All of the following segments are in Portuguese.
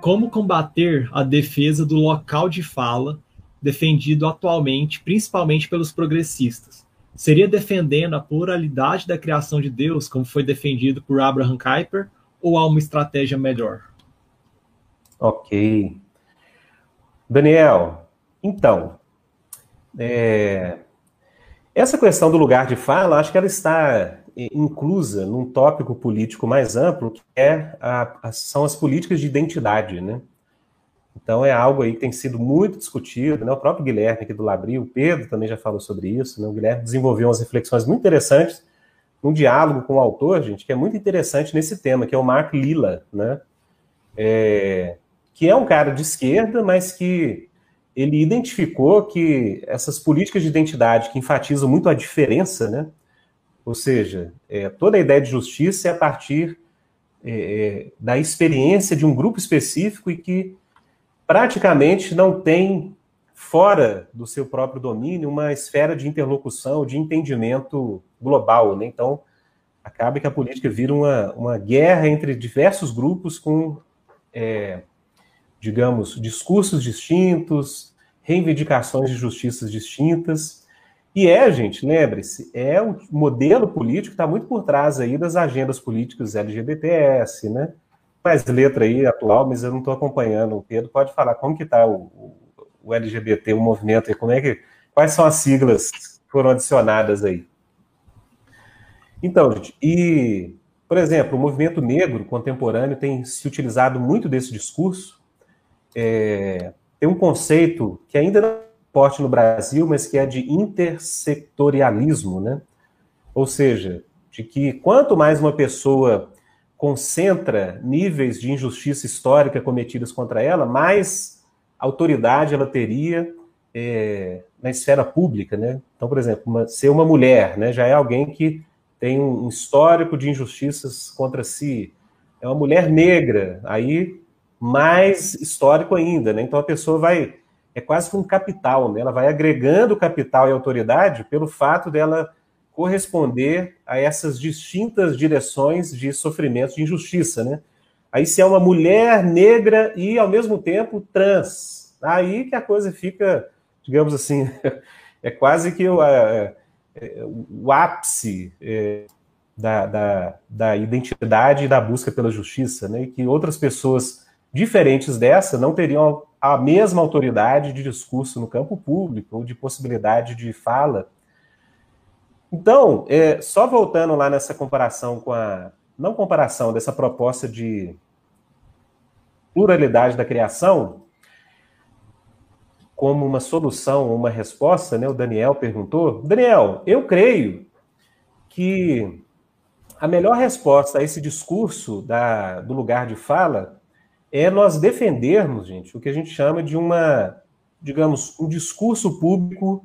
como combater a defesa do local de fala defendido atualmente, principalmente pelos progressistas? Seria defendendo a pluralidade da criação de Deus, como foi defendido por Abraham Kuyper, ou há uma estratégia melhor? Ok. Daniel, então, é, essa questão do lugar de fala, acho que ela está inclusa num tópico político mais amplo, que é a, são as políticas de identidade, né? Então é algo aí que tem sido muito discutido, né? O próprio Guilherme aqui do Labril, o Pedro também já falou sobre isso, né? O Guilherme desenvolveu umas reflexões muito interessantes num diálogo com o autor, gente, que é muito interessante nesse tema, que é o Mark Lilla, né? É, que é um cara de esquerda, mas que ele identificou que essas políticas de identidade que enfatizam muito a diferença, né? Ou seja, é, toda a ideia de justiça é a partir é, é, da experiência de um grupo específico e que praticamente não tem, fora do seu próprio domínio, uma esfera de interlocução, de entendimento global. Né? Então, acaba que a política vira uma, uma guerra entre diversos grupos com, é, digamos, discursos distintos, reivindicações de justiças distintas e é, gente, lembre-se, é um modelo político que está muito por trás aí das agendas políticas LGBTS, né? Mais letra aí atual, mas eu não estou acompanhando. O Pedro pode falar como que está o, o, LGBT, o movimento aí, como é que, quais são as siglas que foram adicionadas aí? Então, gente, e, por exemplo, o movimento negro contemporâneo tem se utilizado muito desse discurso. É, tem um conceito que ainda não forte no Brasil, mas que é de intersectorialismo, né? Ou seja, de que quanto mais uma pessoa concentra níveis de injustiça histórica cometidas contra ela, mais autoridade ela teria é, na esfera pública, né? Então, por exemplo, uma, ser uma mulher, né, já é alguém que tem um histórico de injustiças contra si. É uma mulher negra, aí mais histórico ainda, né? Então a pessoa vai é quase que um capital, né? Ela vai agregando capital e autoridade pelo fato dela corresponder a essas distintas direções de sofrimento, de injustiça, né? Aí se é uma mulher negra e ao mesmo tempo trans, aí que a coisa fica, digamos assim, é quase que o, a, o ápice é, da, da, da identidade e da busca pela justiça, né? E que outras pessoas diferentes dessa não teriam a mesma autoridade de discurso no campo público ou de possibilidade de fala. Então, é, só voltando lá nessa comparação com a. Não comparação, dessa proposta de pluralidade da criação, como uma solução, uma resposta, né? O Daniel perguntou. Daniel, eu creio que a melhor resposta a esse discurso da, do lugar de fala é nós defendermos, gente, o que a gente chama de uma, digamos, um discurso público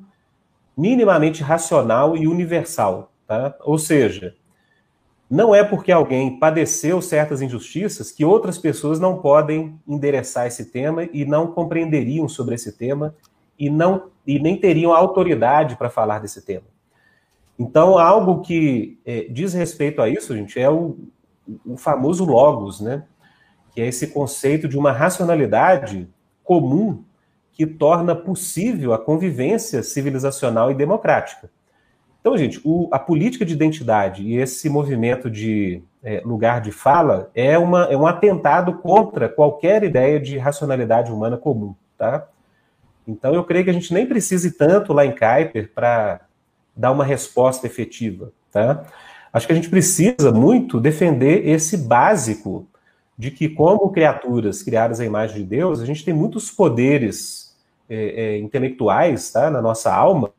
minimamente racional e universal, tá? Ou seja, não é porque alguém padeceu certas injustiças que outras pessoas não podem endereçar esse tema e não compreenderiam sobre esse tema e não e nem teriam autoridade para falar desse tema. Então, algo que é, diz respeito a isso, gente, é o, o famoso logos, né? Que é esse conceito de uma racionalidade comum que torna possível a convivência civilizacional e democrática. Então, gente, o, a política de identidade e esse movimento de é, lugar de fala é, uma, é um atentado contra qualquer ideia de racionalidade humana comum, tá? Então, eu creio que a gente nem precise tanto lá em Kuiper para dar uma resposta efetiva, tá? Acho que a gente precisa muito defender esse básico de que, como criaturas criadas à imagem de Deus, a gente tem muitos poderes é, é, intelectuais tá, na nossa alma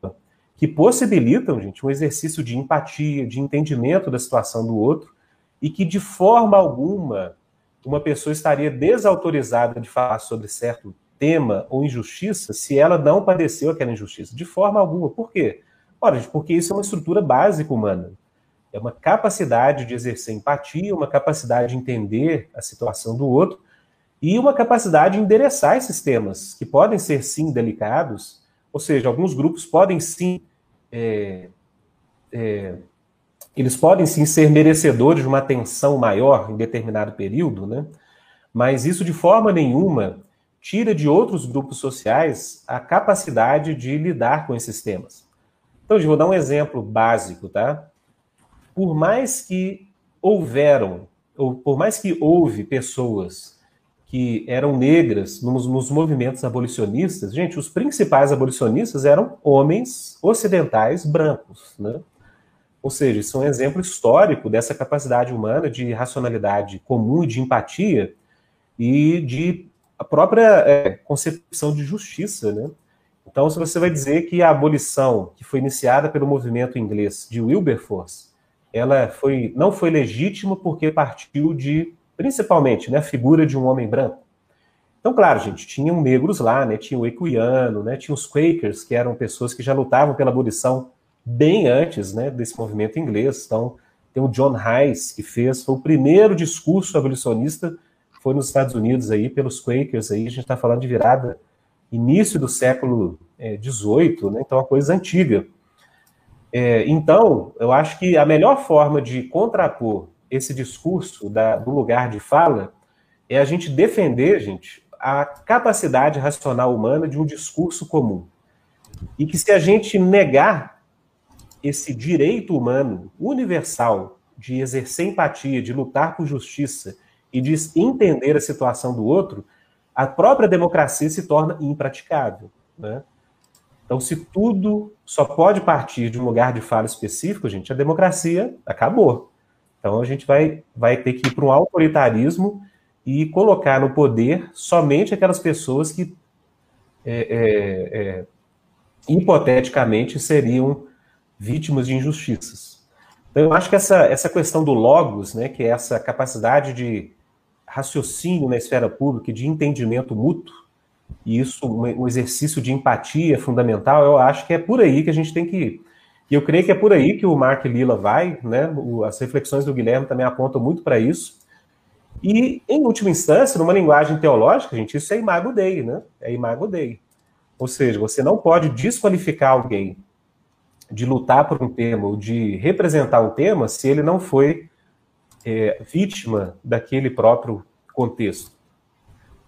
que possibilitam, gente, um exercício de empatia, de entendimento da situação do outro, e que, de forma alguma, uma pessoa estaria desautorizada de falar sobre certo tema ou injustiça se ela não padeceu aquela injustiça. De forma alguma. Por quê? Ora, porque isso é uma estrutura básica humana. É uma capacidade de exercer empatia, uma capacidade de entender a situação do outro e uma capacidade de endereçar esses temas, que podem ser sim delicados, ou seja, alguns grupos podem sim. É, é, eles podem sim ser merecedores de uma atenção maior em determinado período, né? mas isso de forma nenhuma tira de outros grupos sociais a capacidade de lidar com esses temas. Então, eu vou dar um exemplo básico, tá? Por mais que houveram, ou por mais que houve pessoas que eram negras nos, nos movimentos abolicionistas, gente, os principais abolicionistas eram homens ocidentais brancos, né? Ou seja, isso é um exemplo histórico dessa capacidade humana de racionalidade comum e de empatia e de a própria é, concepção de justiça, né? Então, se você vai dizer que a abolição que foi iniciada pelo movimento inglês de Wilberforce, ela foi, não foi legítima porque partiu de, principalmente, né, a figura de um homem branco. Então, claro, gente, tinham negros lá, né, tinha o equiano, né, tinha os Quakers, que eram pessoas que já lutavam pela abolição bem antes né, desse movimento inglês. Então, tem o John Hayes, que fez, foi o primeiro discurso abolicionista, foi nos Estados Unidos aí, pelos Quakers aí, a gente está falando de virada início do século XVIII, é, né, então é uma coisa antiga. É, então, eu acho que a melhor forma de contrapor esse discurso da, do lugar de fala é a gente defender, gente, a capacidade racional humana de um discurso comum. E que se a gente negar esse direito humano universal de exercer empatia, de lutar por justiça e de entender a situação do outro, a própria democracia se torna impraticável. Né? Então, se tudo só pode partir de um lugar de fala específico, gente, a democracia acabou. Então, a gente vai, vai ter que ir para um autoritarismo e colocar no poder somente aquelas pessoas que, é, é, é, hipoteticamente, seriam vítimas de injustiças. Então, eu acho que essa, essa questão do logos, né, que é essa capacidade de raciocínio na esfera pública, de entendimento mútuo, e isso, um exercício de empatia é fundamental, eu acho que é por aí que a gente tem que ir. E eu creio que é por aí que o Mark Lila vai, né? As reflexões do Guilherme também apontam muito para isso. E, em última instância, numa linguagem teológica, gente, isso é imago Dei, né? É imago Dei. Ou seja, você não pode desqualificar alguém de lutar por um tema ou de representar um tema se ele não foi é, vítima daquele próprio contexto.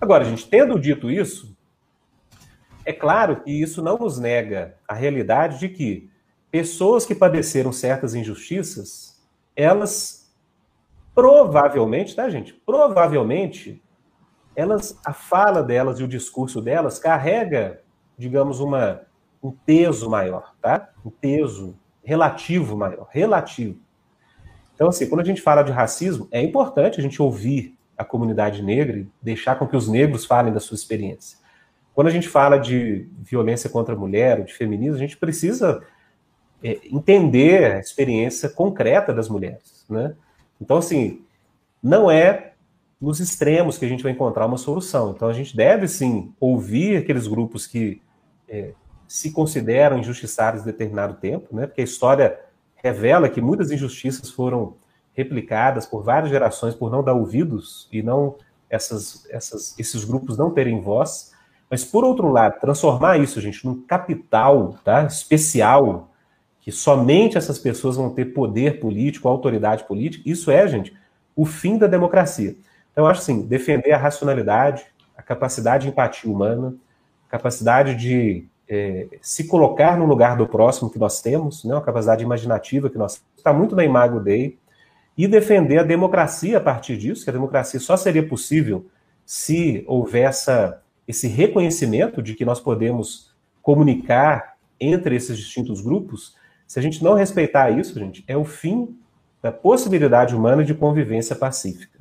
Agora, gente, tendo dito isso, é claro que isso não nos nega a realidade de que pessoas que padeceram certas injustiças, elas provavelmente, tá, gente? Provavelmente, elas, a fala delas e o discurso delas carrega, digamos, uma um peso maior, tá? Um peso relativo maior, relativo. Então, assim, quando a gente fala de racismo, é importante a gente ouvir a comunidade negra e deixar com que os negros falem da sua experiência. Quando a gente fala de violência contra a mulher, ou de feminismo, a gente precisa é, entender a experiência concreta das mulheres, né? Então, assim, não é nos extremos que a gente vai encontrar uma solução. Então, a gente deve, sim, ouvir aqueles grupos que é, se consideram injustiçados em determinado tempo, né? Porque a história revela que muitas injustiças foram replicadas por várias gerações por não dar ouvidos e não essas, essas, esses grupos não terem voz. Mas por outro lado, transformar isso, gente, num capital, tá? Especial que somente essas pessoas vão ter poder político, autoridade política, isso é, gente, o fim da democracia. Então, acho assim, defender a racionalidade, a capacidade de empatia humana, capacidade de é, se colocar no lugar do próximo que nós temos, né, uma capacidade imaginativa que nós está muito na Imago Dei, e defender a democracia a partir disso, que a democracia só seria possível se houvesse esse reconhecimento de que nós podemos comunicar entre esses distintos grupos. Se a gente não respeitar isso, gente, é o fim da possibilidade humana de convivência pacífica.